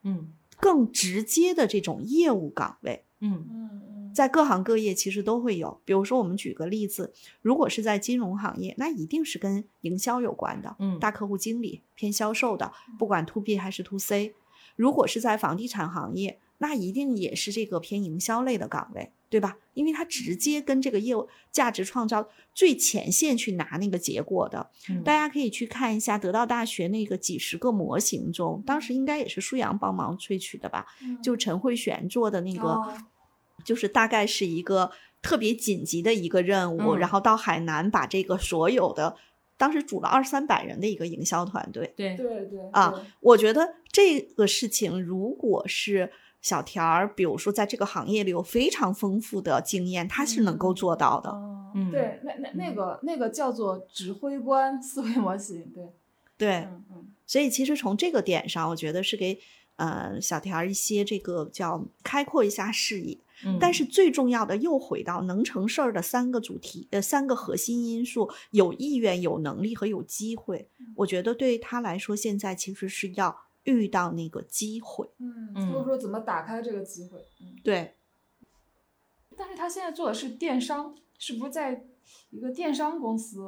嗯。
更直接的这种业务岗位。
嗯。
嗯嗯，
在各行各业其实都会有，比如说我们举个例子，如果是在金融行业，那一定是跟营销有关的，
嗯
大客户经理偏销售的，不管 to B 还是 to C。如果是在房地产行业，那一定也是这个偏营销类的岗位，对吧？因为它直接跟这个业务价值创造最前线去拿那个结果的。
嗯
大家可以去看一下得到大学那个几十个模型中，当时应该也是舒阳帮忙萃取的吧？就陈慧璇做的那个，
哦
就是大概是一个特别紧急的一个任务，
嗯
然后到海南把这个所有的，当时组了二三百人的一个营销团队。
对
对对
啊我觉得这个事情，如果是小田儿，比如说在这个行业里有非常丰富的经验，他是能够做到的。
哦
嗯
对，那那那个那个叫做指挥官思维模型，对，
对，
嗯嗯
所以其实从这个点上，我觉得是给呃小田儿一些这个叫开阔一下视野。
嗯。
但是最重要的又回到能成事儿的三个主题，呃，三个核心因素：有意愿、有能力和有机会。我觉得对他来说，现在其实是要遇到那个机会。
嗯，
嗯。
或者说怎么打开这个机会，嗯，
对，
但是他现在做的是电商，是不是在一个电商公司？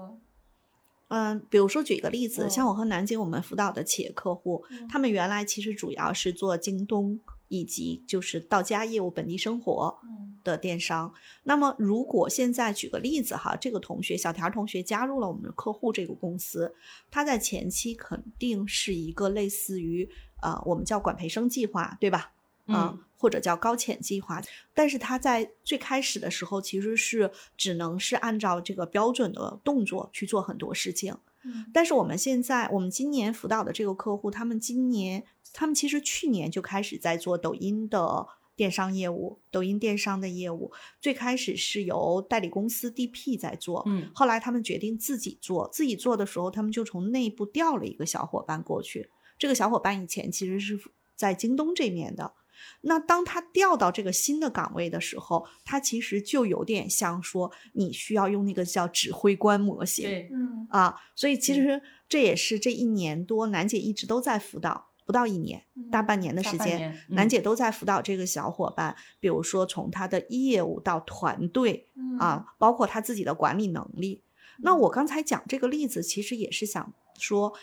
嗯，比如说举一个例子，
嗯。
像我和南京我们辅导的企业客户，
嗯。
他们原来其实主要是做京东以及就是到家业务、本地生活
嗯
的电商。那么如果现在举个例子哈，这个同学小田同学加入了我们的客户这个公司，他在前期肯定是一个类似于呃我们叫管培生计划，对吧？啊、
嗯
或者叫高潜计划，但是他在最开始的时候其实是只能是按照这个标准的动作去做很多事情。
嗯
但是我们现在，我们今年辅导的这个客户，他们今年，他们其实去年就开始在做抖音的电商业务，抖音电商的业务。最开始是由代理公司 DP 在做，
嗯
后来他们决定自己做，自己做的时候，他们就从内部调了一个小伙伴过去。这个小伙伴以前其实是在京东这面的。那当他调到这个新的岗位的时候，他其实就有点像说，你需要用那个叫指挥官模型。
对，
嗯
啊，所以其实这也是这一年多，楠姐一直都在辅导，不到一年，大半年的时间，楠
嗯
姐都在辅导这个小伙伴，比如说从他的业务到团队
嗯
啊，包括他自己的管理能力。那我刚才讲这个例子，其实也是想说，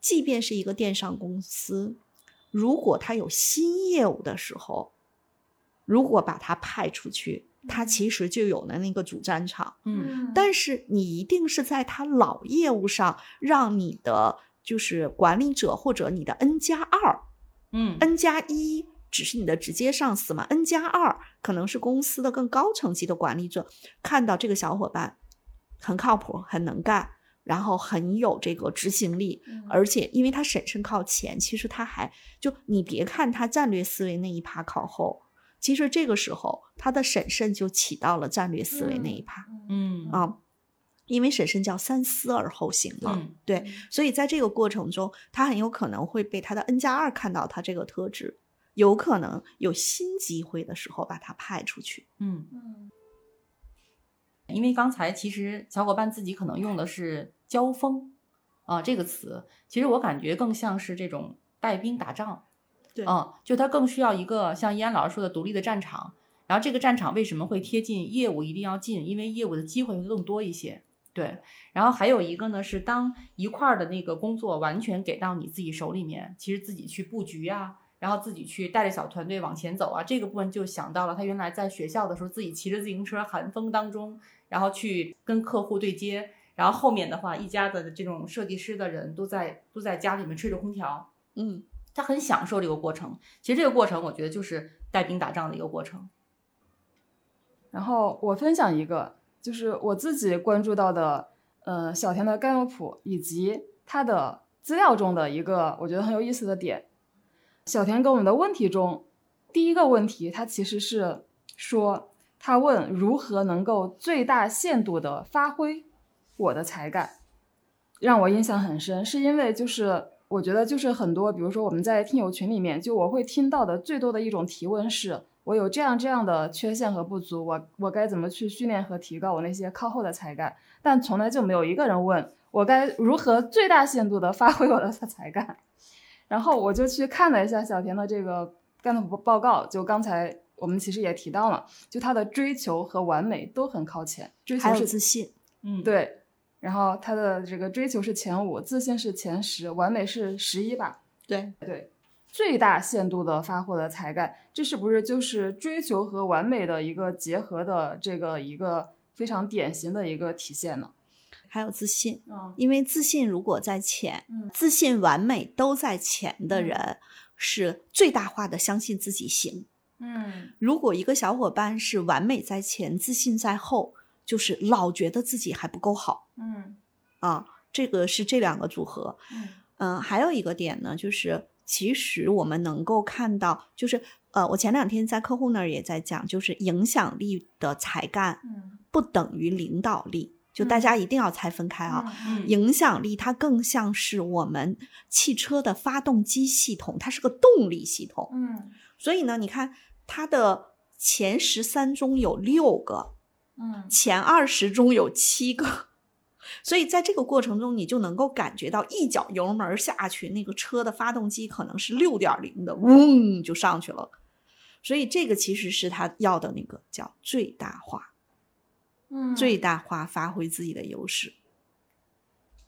即便是一个电商公司，如果他有新业务的时候，如果把他派出去，他其实就有了那个主战场。
嗯。
但是你一定是在他老业务上，让你的就是管理者或者你的 N 加二、
嗯。
N 加一只是你的直接上司嘛，N 加二可能是公司的更高层级的管理者，看到这个小伙伴很靠谱、很能干，然后很有这个执行力，
嗯
而且因为他审慎靠前，其实他还就你别看他战略思维那一趴靠后，其实这个时候他的审慎就起到了战略思维那一趴。
嗯
啊，因为审慎叫三思而后行嘛，
嗯
对，所以在这个过程中，他很有可能会被他的 N 加二看到他这个特质，有可能有新机会的时候把他派出去。
嗯，
嗯
因为刚才其实小伙伴自己可能用的是“交锋”啊这个词，其实我感觉更像是这种带兵打仗。
对
嗯，就它更需要一个像依安老师说的独立的战场。然后这个战场为什么会贴近业务一定要近？因为业务的机会会更多一些。对，然后还有一个呢是当一块儿的那个工作完全给到你自己手里面，其实自己去布局啊，然后自己去带着小团队往前走啊，这个部分就想到了他原来在学校的时候自己骑着自行车寒风当中，然后去跟客户对接，然后后面的话一家的这种设计师的人都在都在家里面吹着空调，
嗯，
他很享受这个过程。其实这个过程我觉得就是带兵打仗的一个过程。
然后我分享一个，就是我自己关注到的，呃，小田的盖洛普以及他的资料中的一个我觉得很有意思的点。小田给我们的问题中，第一个问题他其实是说，他问如何能够最大限度的发挥我的才干，让我印象很深，是因为就是我觉得就是很多，比如说我们在听友群里面，就我会听到的最多的一种提问是。我有这样这样的缺陷和不足，我我该怎么去训练和提高我那些靠后的才干？但从来就没有一个人问我该如何最大限度的发挥我的才干。然后我就去看了一下小田的这个干部报告，就刚才我们其实也提到了，就他的追求和完美都很靠前，追求是
自信。
嗯，
对，然后他的这个追求是前五，自信是前十，完美是十一吧？
对，
对，最大限度的发挥了才干，这是不是就是追求和完美的一个结合的这个一个非常典型的一个体现呢？
还有自信。
嗯
因为自信如果在前，
嗯
自信、完美都在前的
嗯
人，是最大化的相信自己行。
嗯
如果一个小伙伴是完美在前，自信在后，就是老觉得自己还不够好
嗯
啊。这个是这两个组合。
嗯
嗯，还有一个点呢，就是其实我们能够看到，就是呃，我前两天在客户那儿也在讲，就是影响力的才干
嗯
不等于领导力，就大
嗯
家一定要拆分开啊。
嗯
影响力它更像是我们汽车的发动机系统，它是个动力系统。
嗯
所以呢，你看它的前十三中有六个，
嗯
前二十中有七个，所以在这个过程中，你就能够感觉到一脚油门下去，那个车的发动机可能是六点零的，嗡就上去了。所以这个其实是他要的那个叫最大化，
嗯
最大化发挥自己的优势。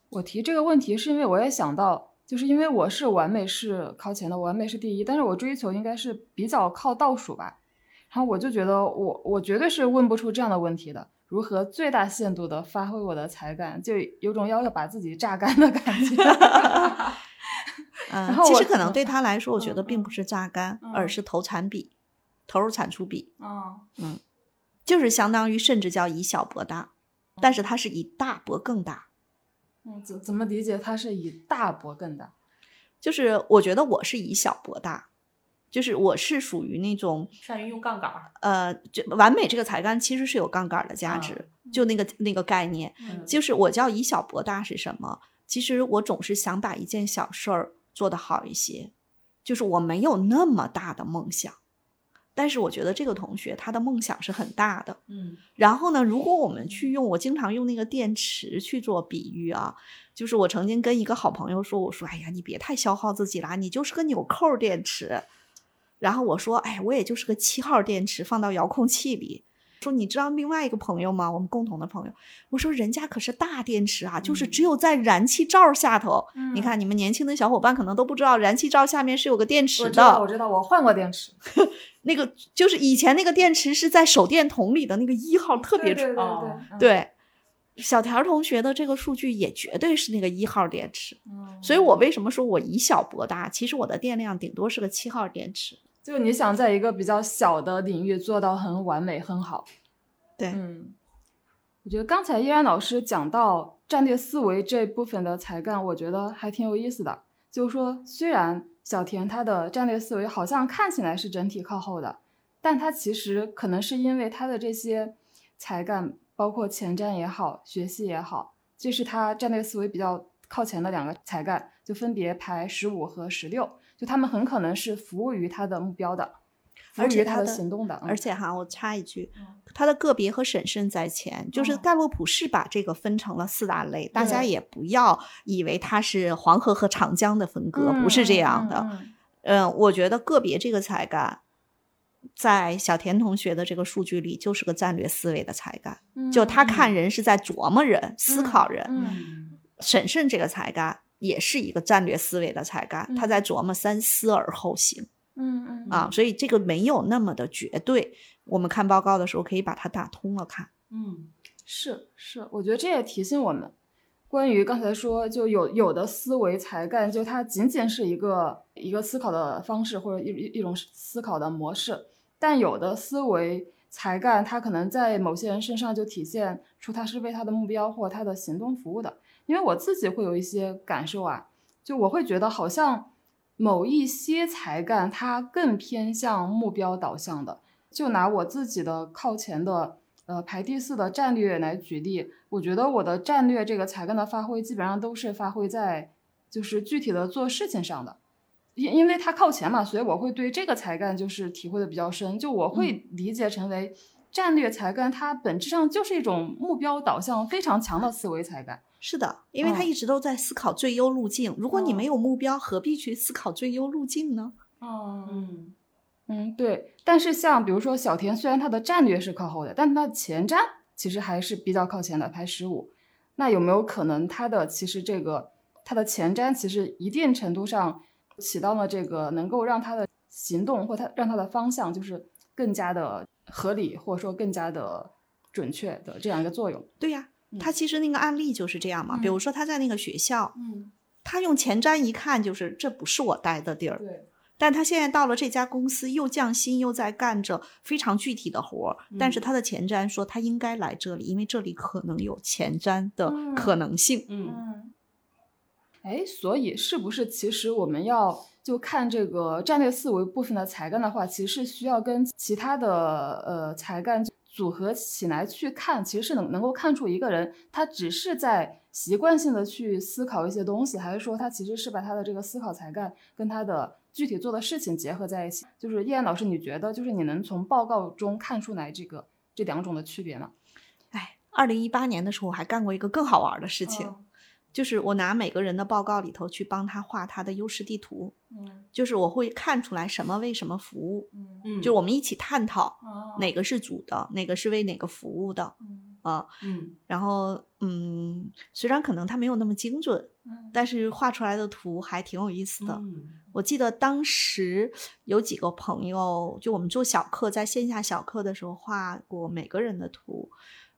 我提这个问题是因为我也想到，就是因为我是完美是靠前的，完美是第一，但是我追求应该是比较靠倒数吧。然后我就觉得我我绝对是问不出这样的问题的，如何最大限度的发挥我的才干，就有种要要把自己榨干的感觉。
嗯
然后，我
其实可能对他来说，我觉得
嗯
并不是榨干，
嗯
而是投产比，投入产出比，
嗯
就是相当于甚至叫以小博大，但是它是以大博更大。
嗯，怎怎么理解它是以大博更大？
就是我觉得我是以小博大，就是我是属于那种
善于用杠杆儿。
呃，就完美这个才干其实是有杠杆儿的价值，就那个那个概念，
嗯
就是我叫以小博大是什么？其实我总是想把一件小事儿做得好一些，就是我没有那么大的梦想，但是我觉得这个同学他的梦想是很大的。
嗯
然后呢，如果我们去用，我经常用那个电池去做比喻啊，就是我曾经跟一个好朋友说，我说，哎呀，你别太消耗自己啦，你就是个纽扣电池。然后我说，哎，我也就是个七号电池，放到遥控器里。说你知道另外一个朋友吗？我们共同的朋友，我说人家可是大电池啊，就是只有在燃气罩下头。你看你们年轻的小伙伴可能都不知道，燃气罩下面是有个电池的。
我知道，我知道，我换过电池，
那个就是以前那个电池是在手电筒里的那个一号，特别
对对对
哦
对
对，小田儿同学的这个数据也绝对是那个一号电池，
嗯
所以我为什么说我以小博大？其实我的电量顶多是个七号电池。
就你想在一个比较小的领域做到很完美、很好。
对，
嗯，我觉得刚才依然老师讲到战略思维这部分的才干，我觉得还挺有意思的。就是说，虽然小田他的战略思维好像看起来是整体靠后的，但他其实可能是因为他的这些才干，包括前瞻也好，学习也好，这是他战略思维比较靠前的两个才干，就分别排十五和十六，就他们很可能是服务于他的目标的，服务于他的
而且他的
行动的，嗯。
而且哈，我插一句，他的个别和审慎在前，就是
嗯。
盖洛普是把这个分成了四大类，大家也不要以为它是黄河和长江的分割，不是这样的。
嗯
我觉得个别这个才干，在小田同学的这个数据里就是个战略思维的才干，
嗯
就他
嗯。
看人是在琢磨人、思考人。审慎这个才干也是一个战略思维的才干，他
嗯
在琢磨三思而后行
嗯嗯
啊，所以这个没有那么的绝对。我们看报告的时候可以把它打通了看。
嗯
是是，我觉得这也提醒我们，关于刚才说就有有的思维才干，就它仅仅是一个一个思考的方式或者一一一种思考的模式，但有的思维才干，它可能在某些人身上就体现出他是为他的目标或他的行动服务的。因为我自己会有一些感受啊，就我会觉得好像某一些才干它更偏向目标导向的。就拿我自己的靠前的呃排第四的战略来举例，我觉得我的战略这个才干的发挥基本上都是发挥在就是具体的做事情上的。因因为它靠前嘛，所以我会对这个才干就是体会的比较深，就我会理解成为战略才干，它本质上就是一种目标导向非常强的思维才干。
是的，因为他
嗯
一直都在思考最优路径。如果你
哦
没有目标，何必去思考最优路径呢？
哦
嗯
嗯，对。但是像比如说小田，虽然他的战略是靠后的，但他的前瞻其实还是比较靠前的，排十五。那有没有可能他的其实这个他的前瞻其实一定程度上起到了这个能够让他的行动或他让他的方向就是更加的合理，或者说更加的准确的这样一个作用？
对呀、
嗯
他其实那个案例就是这样嘛。比如说他在那个学校，
嗯，
他用前瞻一看就是这不是我待的地儿，
对，
但他现在到了这家公司，又降薪又在干着非常具体的活儿，但是
嗯。
他的前瞻说他应该来这里，因为这里可能有前瞻的
嗯。
可能性。
嗯。
嗯，哎，所以是不是其实我们要就看这个战略思维部分的才干的话，其实是需要跟其他的呃才干组合起来去看，其实是能能够看出一个人他只是在习惯性的去思考一些东西，还是说他其实是把他的这个思考才干跟他的具体做的事情结合在一起？就是叶岩老师，你觉得就是你能从报告中看出来这个这两种的区别吗？
哎，二零一八年的时候，我还干过一个更好玩的事情，
嗯
就是我拿每个人的报告里头去帮他画他的优势地图，
嗯
就是我会看出来什么为什么服务，
嗯
嗯，
就我们一起探讨
哦
哪个是主的，哪个是为哪个服务的。
嗯
啊。
嗯
然后嗯，虽然可能他没有那么精准，
嗯
但是画出来的图还挺有意思的。
嗯
我记得当时有几个朋友，就我们做小课，在线下小课的时候画过每个人的图，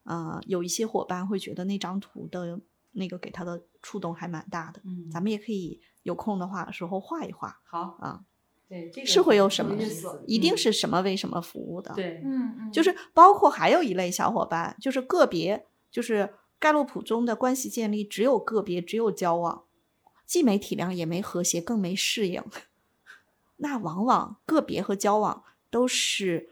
呃，有一些伙伴会觉得那张图的那个给他的触动还蛮大的。
嗯，
咱们也可以有空的话时候画一画
好
啊，
对这个
是会有什么
意思，
一定
嗯
是什么为什么服务的。，
对，
嗯嗯，
就是包括还有一类小伙伴，就是个别，就是盖洛普中的关系建立只有个别，只有交往，既没体谅，也没和谐，更没适应。那往往个别和交往都是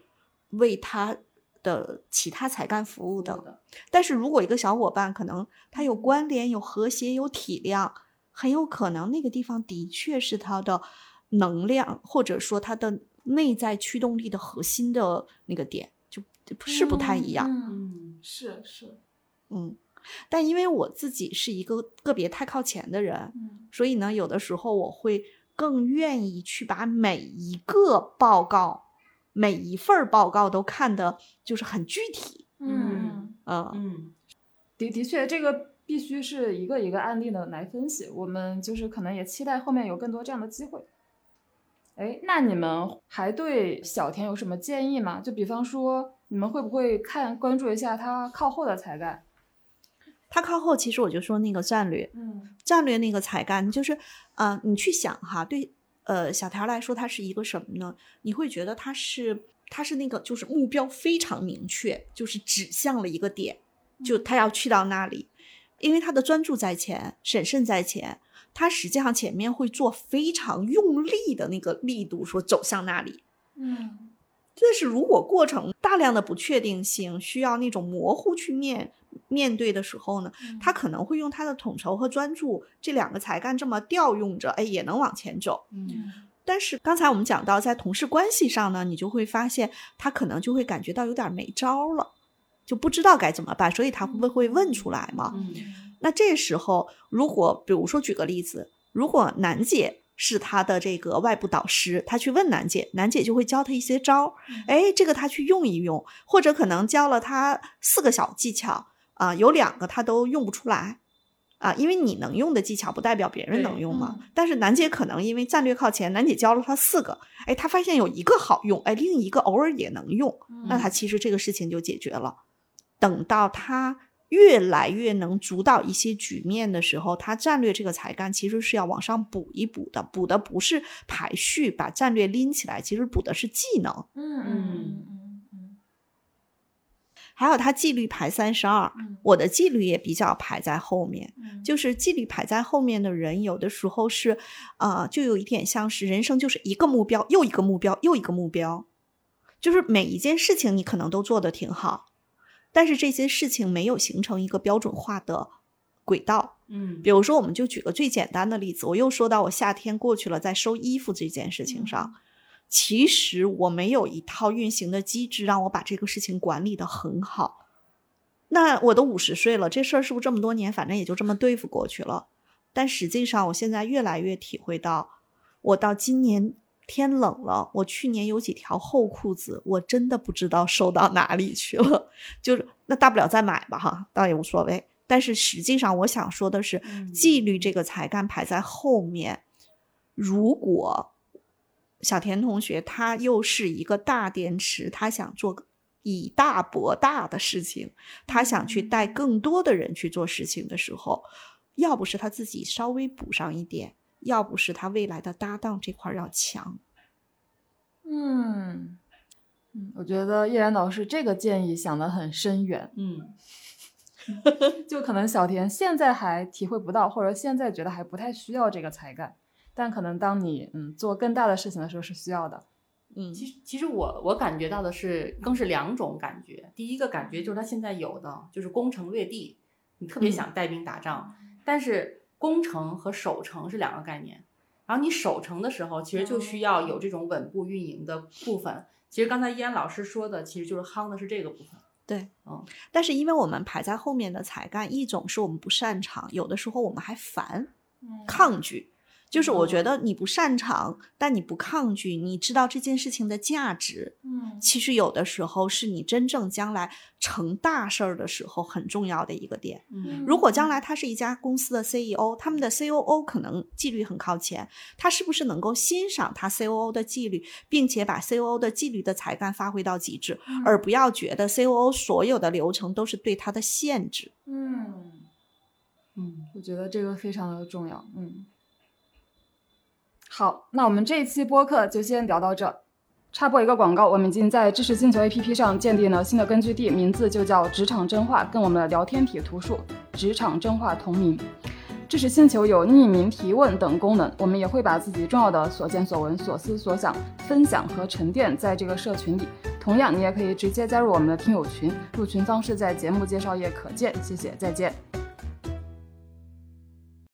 为他的其他才干服务的。
的，
但是如果一个小伙伴可能他有关联、有和谐、有体谅，很有可能那个地方的确是他的能量，或者说他的内在驱动力的核心的那个点，就是不太一样。
嗯，
嗯
是是，
嗯，但因为我自己是一个个别太靠前的人，
嗯
所以呢，有的时候我会更愿意去把每一个报告、每一份报告都看的就是很具体。
嗯，
嗯，
嗯
的的确，这个必须是一个一个案例的来分析。我们就是可能也期待后面有更多这样的机会。哎，那你们还对小田有什么建议吗？就比方说，你们会不会看关注一下他靠后的才干？
他靠后，其实我就说那个战略，
嗯
战略那个才干，就是呃，你去想哈，对呃小条来说，它是一个什么呢？你会觉得它是它是那个就是目标非常明确，就是指向了一个点，就他要去到那里，因为他的专注在前，审慎在前，他实际上前面会做非常用力的那个力度，说走向那里。
嗯
但是如果过程大量的不确定性，需要那种模糊去面面对的时候呢，他可能会用他的统筹和专注这两个才干这么调用着，哎，也能往前走。
嗯
但是刚才我们讲到，在同事关系上呢，你就会发现他可能就会感觉到有点没招了，就不知道该怎么办，所以他会不会问出来嘛？
嗯
那这时候，如果比如说举个例子，如果楠姐是他的这个外部导师，他去问楠姐，楠姐就会教他一些招儿，哎，这个他去用一用，或者可能教了他四个小技巧啊、有两个他都用不出来。啊，因为你能用的技巧不代表别人能用嘛。
嗯
但是楠姐可能因为战略靠前，楠姐教了他四个，哎，他发现有一个好用，哎，另一个偶尔也能用，那他其实这个事情就解决了。等到他越来越能主导一些局面的时候，他战略这个才干其实是要往上补一补的，补的不是排序把战略拎起来，其实补的是技能。
嗯嗯嗯嗯
还有他纪律排三十二，
嗯
我的纪律也比较排在后面。
嗯，
就是纪律排在后面的人，有的时候是，呃，就有一点像是人生就是一个目标又一个目标又一个目标，就是每一件事情你可能都做得挺好，但是这些事情没有形成一个标准化的轨道。
嗯
比如说，我们就举个最简单的例子，我又说到我夏天过去了，在收衣服这件事情上，其实我没有一套运行的机制让我把这个事情管理的很好。那我都五十岁了，这事儿是不是这么多年，反正也就这么对付过去了？但实际上，我现在越来越体会到，我到今年天冷了，我去年有几条厚裤子，我真的不知道收到哪里去了。就是那大不了再买吧，哈，倒也无所谓。但是实际上，我想说的是，
嗯
纪律这个才干排在后面。如果小田同学他又是一个大电池，他想做个以大博大的事情，他想去带更多的人去做事情的时候，要不是他自己稍微补上一点，要不是他未来的搭档这块要强。
嗯嗯，我觉得叶然老师这个建议想得很深远，
嗯
就可能小田现在还体会不到，或者现在觉得还不太需要这个才干，但可能当你嗯做更大的事情的时候是需要的。
嗯
其实，其实我我感觉到的是，更是两种感觉。第一个感觉就是他现在有的就是攻城略地，你特别想带兵打仗，但是攻城和守城是两个概念。然后你守城的时候，其实就需要有这种稳步运营的部分。其实刚才依安老师说的，其实就是夯的是这个部分。
对，
嗯
但是因为我们排在后面的才干，一种是我们不擅长，有的时候我们还烦。
嗯
抗拒。就是我觉得你不擅长，但你不抗拒，你知道这件事情的价值。
嗯
其实有的时候是你真正将来成大事儿的时候很重要的一个点。
嗯
如果将来他是一家公司的 CEO，他们的 COO 可能纪律很靠前，他是不是能够欣赏他 COO 的纪律，并且把 COO 的纪律的才干发挥到极致，而不要觉得 COO 所有的流程都是对他的限制。
嗯，
嗯，
我觉得这个非常的重要。嗯，好，那我们这一期播客就先聊到这。插播一个广告，我们已经在知识星球 APP 上建立了新的根据地，名字就叫“职场真话”，跟我们的聊天体图书“职场真话”同名。知识星球有匿名提问等功能，我们也会把自己重要的所见所闻、所思所想分享和沉淀在这个社群里。同样，你也可以直接加入我们的听友群，入群方式在节目介绍页可见。谢谢，再见。